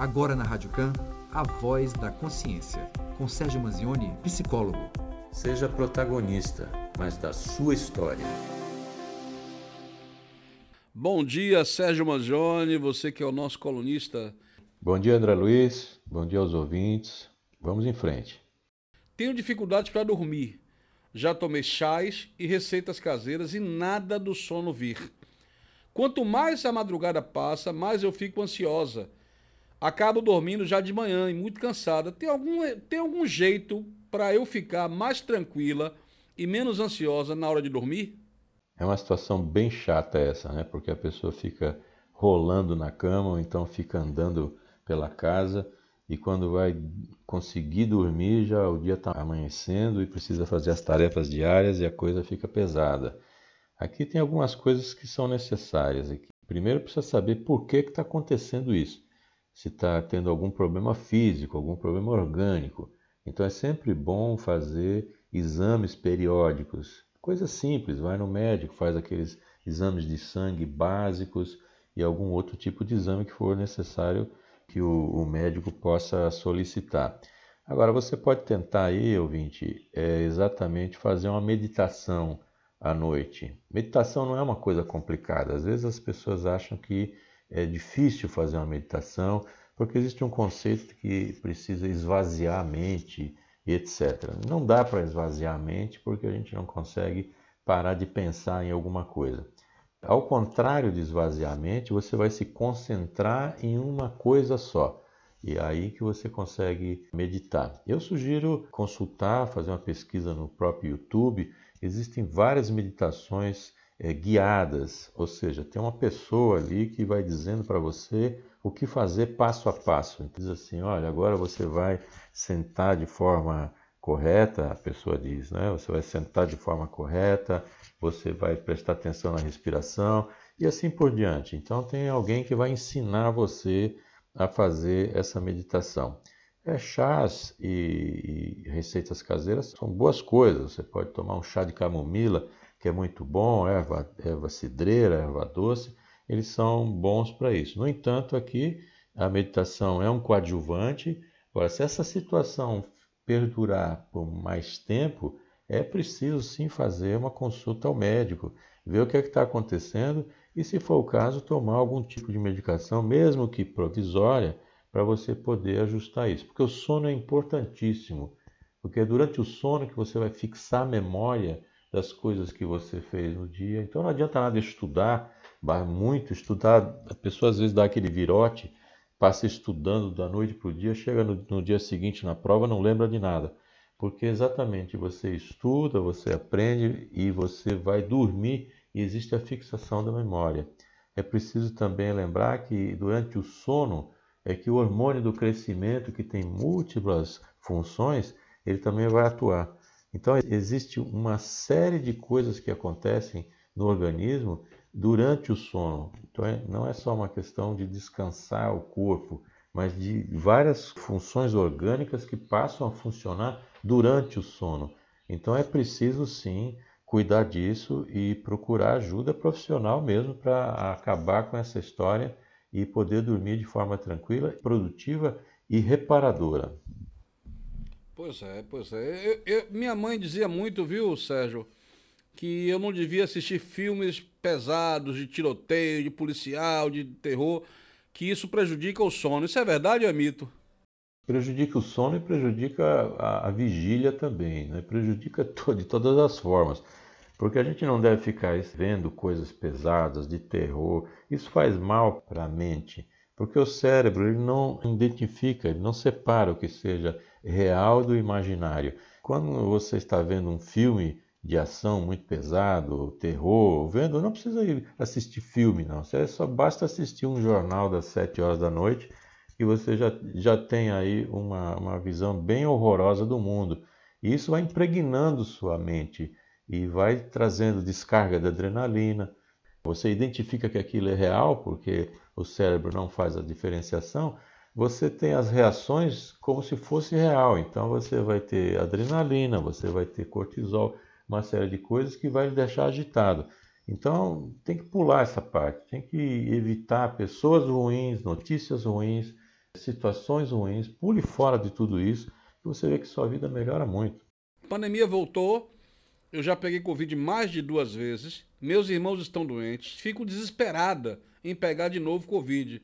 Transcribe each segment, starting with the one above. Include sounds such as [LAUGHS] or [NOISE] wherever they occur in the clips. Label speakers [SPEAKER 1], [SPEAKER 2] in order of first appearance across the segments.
[SPEAKER 1] Agora na Rádio Can, a voz da consciência, com Sérgio Manzioni, psicólogo.
[SPEAKER 2] Seja protagonista, mas da sua história.
[SPEAKER 3] Bom dia, Sérgio Manzioni, você que é o nosso colunista.
[SPEAKER 2] Bom dia, André Luiz. Bom dia aos ouvintes. Vamos em frente.
[SPEAKER 3] Tenho dificuldades para dormir. Já tomei chás e receitas caseiras e nada do sono vir. Quanto mais a madrugada passa, mais eu fico ansiosa acabo dormindo já de manhã e muito cansada. Tem algum, tem algum jeito para eu ficar mais tranquila e menos ansiosa na hora de dormir?
[SPEAKER 2] É uma situação bem chata essa, né? Porque a pessoa fica rolando na cama ou então fica andando pela casa e quando vai conseguir dormir já o dia está amanhecendo e precisa fazer as tarefas diárias e a coisa fica pesada. Aqui tem algumas coisas que são necessárias. Primeiro precisa saber por que está acontecendo isso se está tendo algum problema físico, algum problema orgânico. Então é sempre bom fazer exames periódicos. Coisa simples, vai no médico, faz aqueles exames de sangue básicos e algum outro tipo de exame que for necessário que o, o médico possa solicitar. Agora você pode tentar aí, ouvinte, é exatamente fazer uma meditação à noite. Meditação não é uma coisa complicada. Às vezes as pessoas acham que é difícil fazer uma meditação, porque existe um conceito que precisa esvaziar a mente etc. Não dá para esvaziar a mente porque a gente não consegue parar de pensar em alguma coisa. Ao contrário de esvaziar a mente, você vai se concentrar em uma coisa só. E é aí que você consegue meditar. Eu sugiro consultar, fazer uma pesquisa no próprio YouTube. Existem várias meditações é, guiadas, ou seja, tem uma pessoa ali que vai dizendo para você o que fazer passo a passo. Diz assim, olha, agora você vai sentar de forma correta, a pessoa diz, né? Você vai sentar de forma correta, você vai prestar atenção na respiração e assim por diante. Então tem alguém que vai ensinar você a fazer essa meditação. É, chás e, e receitas caseiras são boas coisas. Você pode tomar um chá de camomila que é muito bom, erva, erva cidreira, erva doce, eles são bons para isso. No entanto, aqui a meditação é um coadjuvante. Agora, se essa situação perdurar por mais tempo, é preciso sim fazer uma consulta ao médico, ver o que é está acontecendo e, se for o caso, tomar algum tipo de medicação, mesmo que provisória, para você poder ajustar isso. Porque o sono é importantíssimo, porque é durante o sono que você vai fixar a memória das coisas que você fez no dia. Então não adianta nada estudar, muito estudar. A pessoa às vezes dá aquele virote, passa estudando da noite para o dia, chega no, no dia seguinte na prova não lembra de nada. Porque exatamente você estuda, você aprende e você vai dormir e existe a fixação da memória. É preciso também lembrar que durante o sono é que o hormônio do crescimento, que tem múltiplas funções, ele também vai atuar. Então, existe uma série de coisas que acontecem no organismo durante o sono. Então, é, não é só uma questão de descansar o corpo, mas de várias funções orgânicas que passam a funcionar durante o sono. Então, é preciso sim cuidar disso e procurar ajuda profissional mesmo para acabar com essa história e poder dormir de forma tranquila, produtiva e reparadora.
[SPEAKER 3] Pois é, pois é. Eu, eu, minha mãe dizia muito, viu, Sérgio, que eu não devia assistir filmes pesados de tiroteio, de policial, de terror, que isso prejudica o sono. Isso é verdade ou é mito?
[SPEAKER 2] Prejudica o sono e prejudica a, a vigília também, né? prejudica [LAUGHS] to de todas as formas. Porque a gente não deve ficar vendo coisas pesadas, de terror. Isso faz mal para a mente. Porque o cérebro ele não identifica, ele não separa o que seja real do imaginário. Quando você está vendo um filme de ação muito pesado, terror, vendo, não precisa ir assistir filme, não. Você só basta assistir um jornal das sete horas da noite e você já, já tem aí uma, uma visão bem horrorosa do mundo. E isso vai impregnando sua mente e vai trazendo descarga de adrenalina. Você identifica que aquilo é real porque o cérebro não faz a diferenciação, você tem as reações como se fosse real. Então você vai ter adrenalina, você vai ter cortisol, uma série de coisas que vai deixar agitado. Então tem que pular essa parte, tem que evitar pessoas ruins, notícias ruins, situações ruins, pule fora de tudo isso e você vê que sua vida melhora muito.
[SPEAKER 3] A pandemia voltou, eu já peguei Covid mais de duas vezes, meus irmãos estão doentes, fico desesperada em pegar de novo Covid.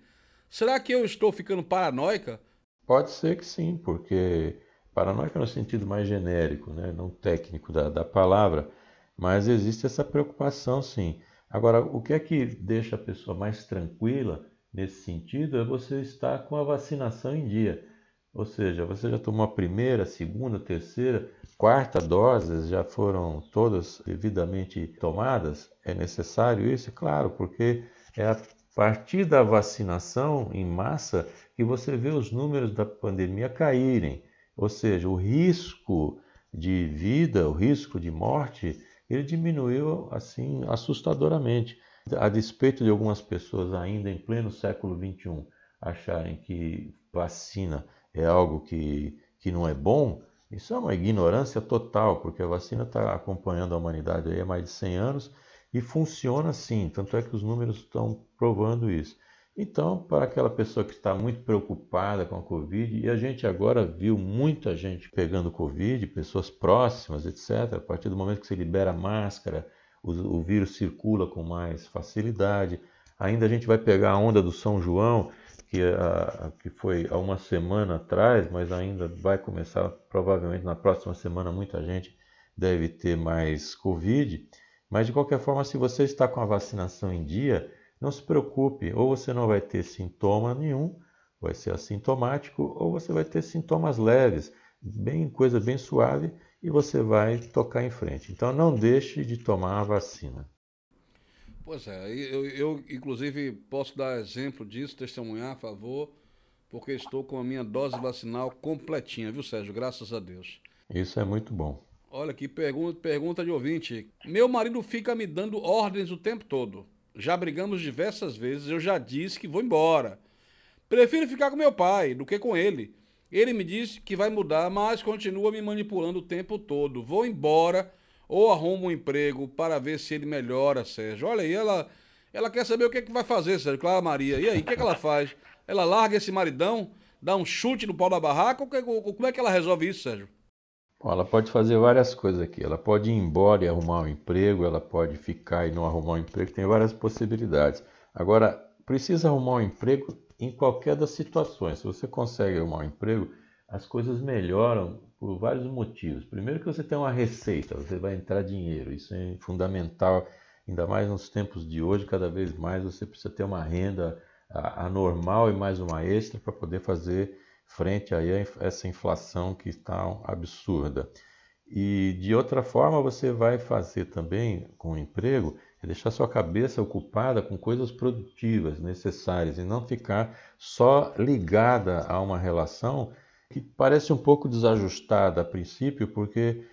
[SPEAKER 3] Será que eu estou ficando paranoica?
[SPEAKER 2] Pode ser que sim, porque paranoica no sentido mais genérico, né? não técnico da, da palavra, mas existe essa preocupação sim. Agora, o que é que deixa a pessoa mais tranquila nesse sentido é você estar com a vacinação em dia. Ou seja, você já tomou a primeira, segunda, terceira, quarta doses, já foram todas devidamente tomadas? É necessário isso? Claro, porque é a partir da vacinação em massa que você vê os números da pandemia caírem. Ou seja, o risco de vida, o risco de morte, ele diminuiu assim assustadoramente. A despeito de algumas pessoas ainda em pleno século XXI acharem que vacina é algo que, que não é bom, isso é uma ignorância total, porque a vacina está acompanhando a humanidade há mais de 100 anos e funciona sim, tanto é que os números estão provando isso. Então, para aquela pessoa que está muito preocupada com a Covid, e a gente agora viu muita gente pegando Covid, pessoas próximas, etc., a partir do momento que se libera a máscara, o, o vírus circula com mais facilidade. Ainda a gente vai pegar a onda do São João, que, a, que foi há uma semana atrás, mas ainda vai começar, provavelmente na próxima semana, muita gente deve ter mais Covid. Mas de qualquer forma, se você está com a vacinação em dia, não se preocupe, ou você não vai ter sintoma nenhum, vai ser assintomático, ou você vai ter sintomas leves, bem coisa bem suave, e você vai tocar em frente. Então não deixe de tomar a vacina.
[SPEAKER 3] Pois é, eu, eu inclusive posso dar exemplo disso, testemunhar a favor, porque estou com a minha dose vacinal completinha, viu, Sérgio? Graças a Deus.
[SPEAKER 2] Isso é muito bom.
[SPEAKER 3] Olha aqui, pergunta, pergunta de ouvinte. Meu marido fica me dando ordens o tempo todo. Já brigamos diversas vezes, eu já disse que vou embora. Prefiro ficar com meu pai do que com ele. Ele me disse que vai mudar, mas continua me manipulando o tempo todo. Vou embora ou arrumo um emprego para ver se ele melhora, Sérgio. Olha aí, ela, ela quer saber o que, é que vai fazer, Sérgio. Clara Maria. E aí, o que, é que ela faz? Ela larga esse maridão, dá um chute no pau da barraca? Ou, ou como é que ela resolve isso, Sérgio?
[SPEAKER 2] Bom, ela pode fazer várias coisas aqui. Ela pode ir embora e arrumar um emprego, ela pode ficar e não arrumar um emprego, tem várias possibilidades. Agora, precisa arrumar um emprego em qualquer das situações. Se você consegue arrumar um emprego, as coisas melhoram por vários motivos. Primeiro que você tem uma receita, você vai entrar dinheiro, isso é fundamental, ainda mais nos tempos de hoje, cada vez mais você precisa ter uma renda anormal e mais uma extra para poder fazer frente a essa inflação que está absurda. E de outra forma, você vai fazer também com o emprego é deixar sua cabeça ocupada com coisas produtivas, necessárias, e não ficar só ligada a uma relação que parece um pouco desajustada a princípio, porque,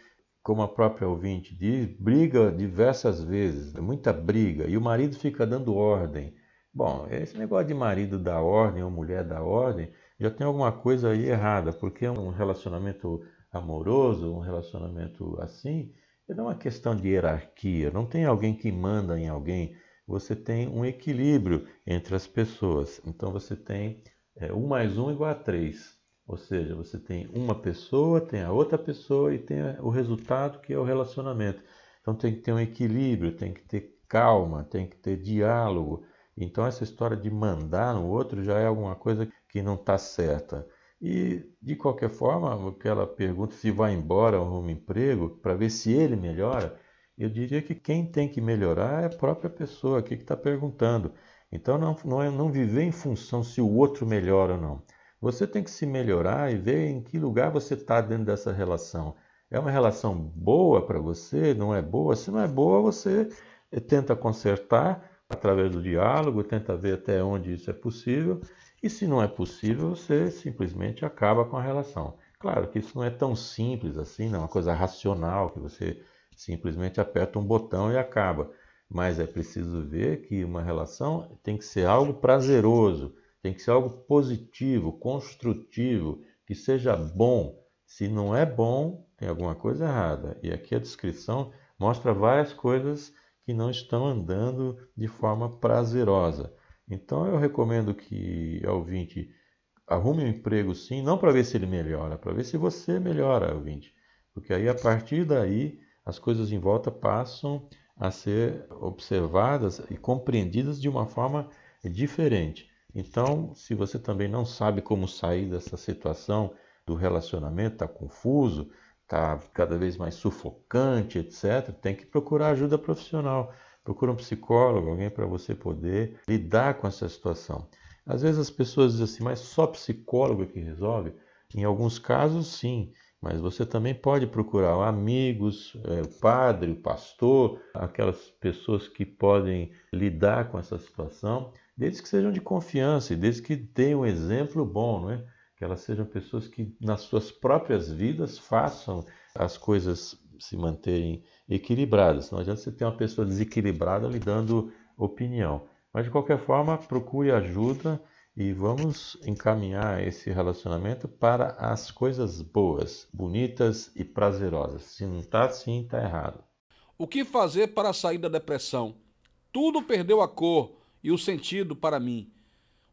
[SPEAKER 2] como a própria ouvinte diz, briga diversas vezes, muita briga, e o marido fica dando ordem. Bom, esse negócio de marido dar ordem ou mulher dar ordem já tem alguma coisa aí errada, porque um relacionamento amoroso, um relacionamento assim, não é uma questão de hierarquia, não tem alguém que manda em alguém, você tem um equilíbrio entre as pessoas. Então você tem é, um mais um igual a três. Ou seja, você tem uma pessoa, tem a outra pessoa e tem o resultado que é o relacionamento. Então tem que ter um equilíbrio, tem que ter calma, tem que ter diálogo. Então essa história de mandar no outro já é alguma coisa que não está certa. E de qualquer forma, aquela pergunta se vai embora ou arruma emprego, para ver se ele melhora, eu diria que quem tem que melhorar é a própria pessoa aqui que está perguntando. Então não, não, é, não viver em função se o outro melhora ou não. Você tem que se melhorar e ver em que lugar você está dentro dessa relação. É uma relação boa para você? Não é boa? Se não é boa, você tenta consertar através do diálogo, tenta ver até onde isso é possível, e se não é possível, você simplesmente acaba com a relação. Claro que isso não é tão simples assim, não é uma coisa racional que você simplesmente aperta um botão e acaba. Mas é preciso ver que uma relação tem que ser algo prazeroso, tem que ser algo positivo, construtivo, que seja bom. Se não é bom, tem alguma coisa errada. E aqui a descrição mostra várias coisas que não estão andando de forma prazerosa. Então eu recomendo que a ouvinte arrume um emprego sim, não para ver se ele melhora, para ver se você melhora, ouvinte. Porque aí, a partir daí, as coisas em volta passam a ser observadas e compreendidas de uma forma diferente. Então, se você também não sabe como sair dessa situação do relacionamento, está confuso, está cada vez mais sufocante, etc., tem que procurar ajuda profissional. Procura um psicólogo, alguém para você poder lidar com essa situação. Às vezes as pessoas dizem assim, mas só psicólogo é que resolve? Em alguns casos, sim, mas você também pode procurar amigos, é, o padre, o pastor, aquelas pessoas que podem lidar com essa situação, desde que sejam de confiança e desde que tenham um exemplo bom, não é? Que elas sejam pessoas que nas suas próprias vidas façam as coisas se manterem equilibradas. Não adianta você ter uma pessoa desequilibrada lhe dando opinião. Mas de qualquer forma, procure ajuda e vamos encaminhar esse relacionamento para as coisas boas, bonitas e prazerosas. Se não está assim, está errado.
[SPEAKER 3] O que fazer para sair da depressão? Tudo perdeu a cor e o sentido para mim.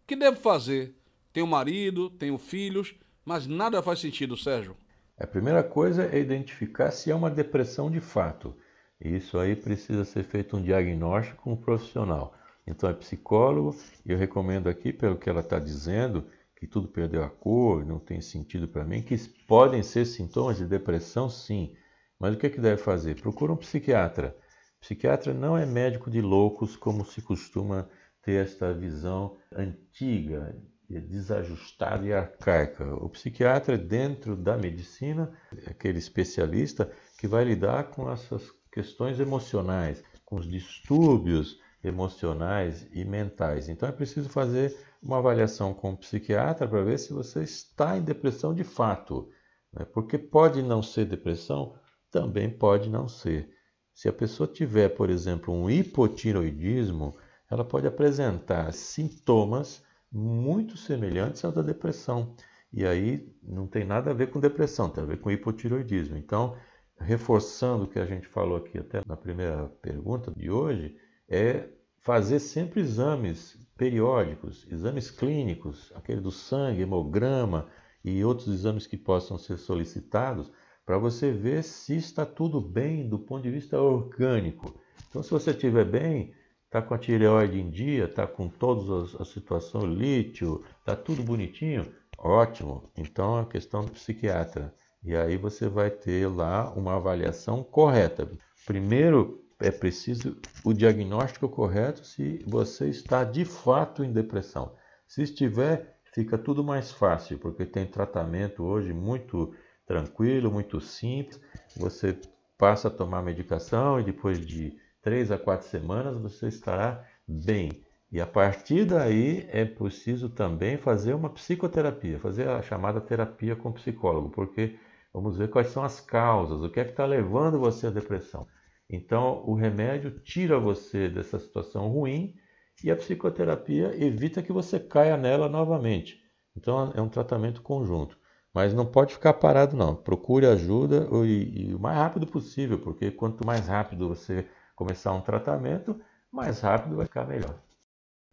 [SPEAKER 3] O que devo fazer? Tenho marido, tenho filhos, mas nada faz sentido, Sérgio.
[SPEAKER 2] A primeira coisa é identificar se é uma depressão de fato. Isso aí precisa ser feito um diagnóstico com um profissional. Então é psicólogo, eu recomendo aqui, pelo que ela está dizendo, que tudo perdeu a cor, não tem sentido para mim, que podem ser sintomas de depressão, sim. Mas o que, é que deve fazer? Procura um psiquiatra. Psiquiatra não é médico de loucos, como se costuma ter esta visão antiga, desajustada e arcaica. O psiquiatra, dentro da medicina, é aquele especialista que vai lidar com essas questões emocionais, com os distúrbios emocionais e mentais. Então é preciso fazer uma avaliação com o psiquiatra para ver se você está em depressão de fato. Né? Porque pode não ser depressão, também pode não ser. Se a pessoa tiver, por exemplo, um hipotiroidismo, ela pode apresentar sintomas muito semelhantes ao da depressão. E aí não tem nada a ver com depressão, tem a ver com hipotiroidismo. Então, reforçando o que a gente falou aqui até na primeira pergunta de hoje, é fazer sempre exames periódicos, exames clínicos, aquele do sangue, hemograma e outros exames que possam ser solicitados, para você ver se está tudo bem do ponto de vista orgânico. Então, se você estiver bem, está com a tireoide em dia, está com todas as, a situação lítio, está tudo bonitinho, ótimo. Então, é questão do psiquiatra. E aí você vai ter lá uma avaliação correta. Primeiro, é preciso o diagnóstico correto se você está de fato em depressão. Se estiver, fica tudo mais fácil, porque tem tratamento hoje muito tranquilo, muito simples. Você passa a tomar medicação e depois de três a quatro semanas você estará bem. E a partir daí é preciso também fazer uma psicoterapia, fazer a chamada terapia com psicólogo, porque vamos ver quais são as causas, o que é que está levando você à depressão. Então, o remédio tira você dessa situação ruim e a psicoterapia evita que você caia nela novamente. Então, é um tratamento conjunto. Mas não pode ficar parado, não. Procure ajuda e, e o mais rápido possível, porque quanto mais rápido você começar um tratamento, mais rápido vai ficar melhor.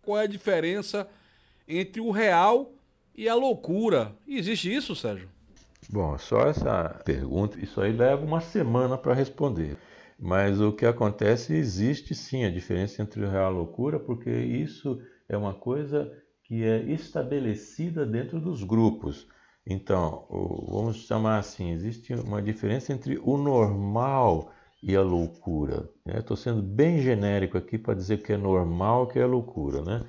[SPEAKER 3] Qual é a diferença entre o real e a loucura? Existe isso, Sérgio?
[SPEAKER 2] Bom, só essa pergunta, isso aí leva uma semana para responder. Mas o que acontece, existe sim a diferença entre o real e a loucura, porque isso é uma coisa que é estabelecida dentro dos grupos. Então, vamos chamar assim, existe uma diferença entre o normal e a loucura. Estou né? sendo bem genérico aqui para dizer que é normal, que é loucura. Né?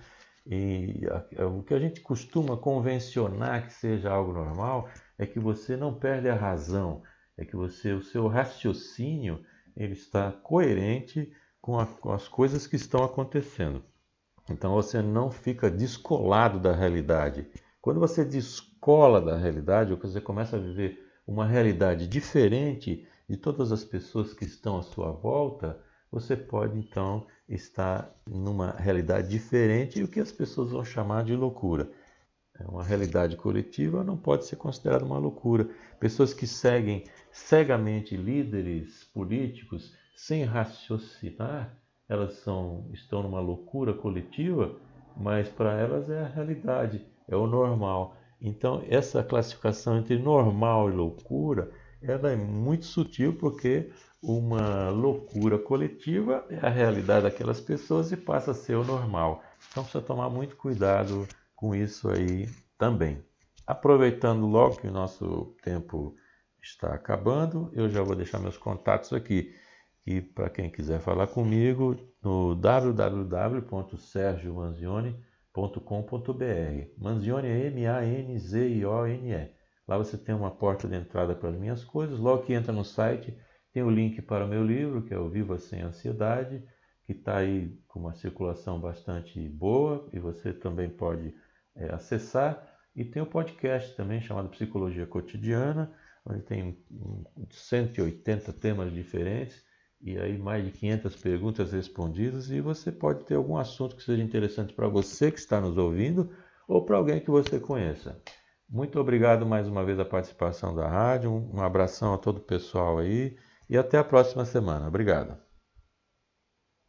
[SPEAKER 2] E o que a gente costuma convencionar que seja algo normal é que você não perde a razão, é que você, o seu raciocínio ele está coerente com, a, com as coisas que estão acontecendo. Então você não fica descolado da realidade. Quando você descola da realidade, ou você começa a viver uma realidade diferente de todas as pessoas que estão à sua volta, você pode então estar numa realidade diferente e o que as pessoas vão chamar de loucura. É uma realidade coletiva não pode ser considerada uma loucura. Pessoas que seguem cegamente líderes políticos sem raciocinar, elas são, estão numa loucura coletiva, mas para elas é a realidade, é o normal. Então, essa classificação entre normal e loucura, ela é muito sutil porque uma loucura coletiva é a realidade daquelas pessoas e passa a ser o normal. Então precisa tomar muito cuidado com isso aí também. Aproveitando logo que o nosso tempo está acabando, eu já vou deixar meus contatos aqui. E para quem quiser falar comigo, no www.sergiomanzione.com.br. Manzione é M-A-N-Z-I-O-N-E. Lá você tem uma porta de entrada para as minhas coisas. Logo que entra no site, tem o link para o meu livro, que é o Viva Sem Ansiedade, que está aí com uma circulação bastante boa e você também pode é, acessar. E tem o podcast também chamado Psicologia Cotidiana, onde tem 180 temas diferentes e aí mais de 500 perguntas respondidas e você pode ter algum assunto que seja interessante para você que está nos ouvindo ou para alguém que você conheça. Muito obrigado mais uma vez a participação da rádio, um abração a todo o pessoal aí e até a próxima semana. Obrigado.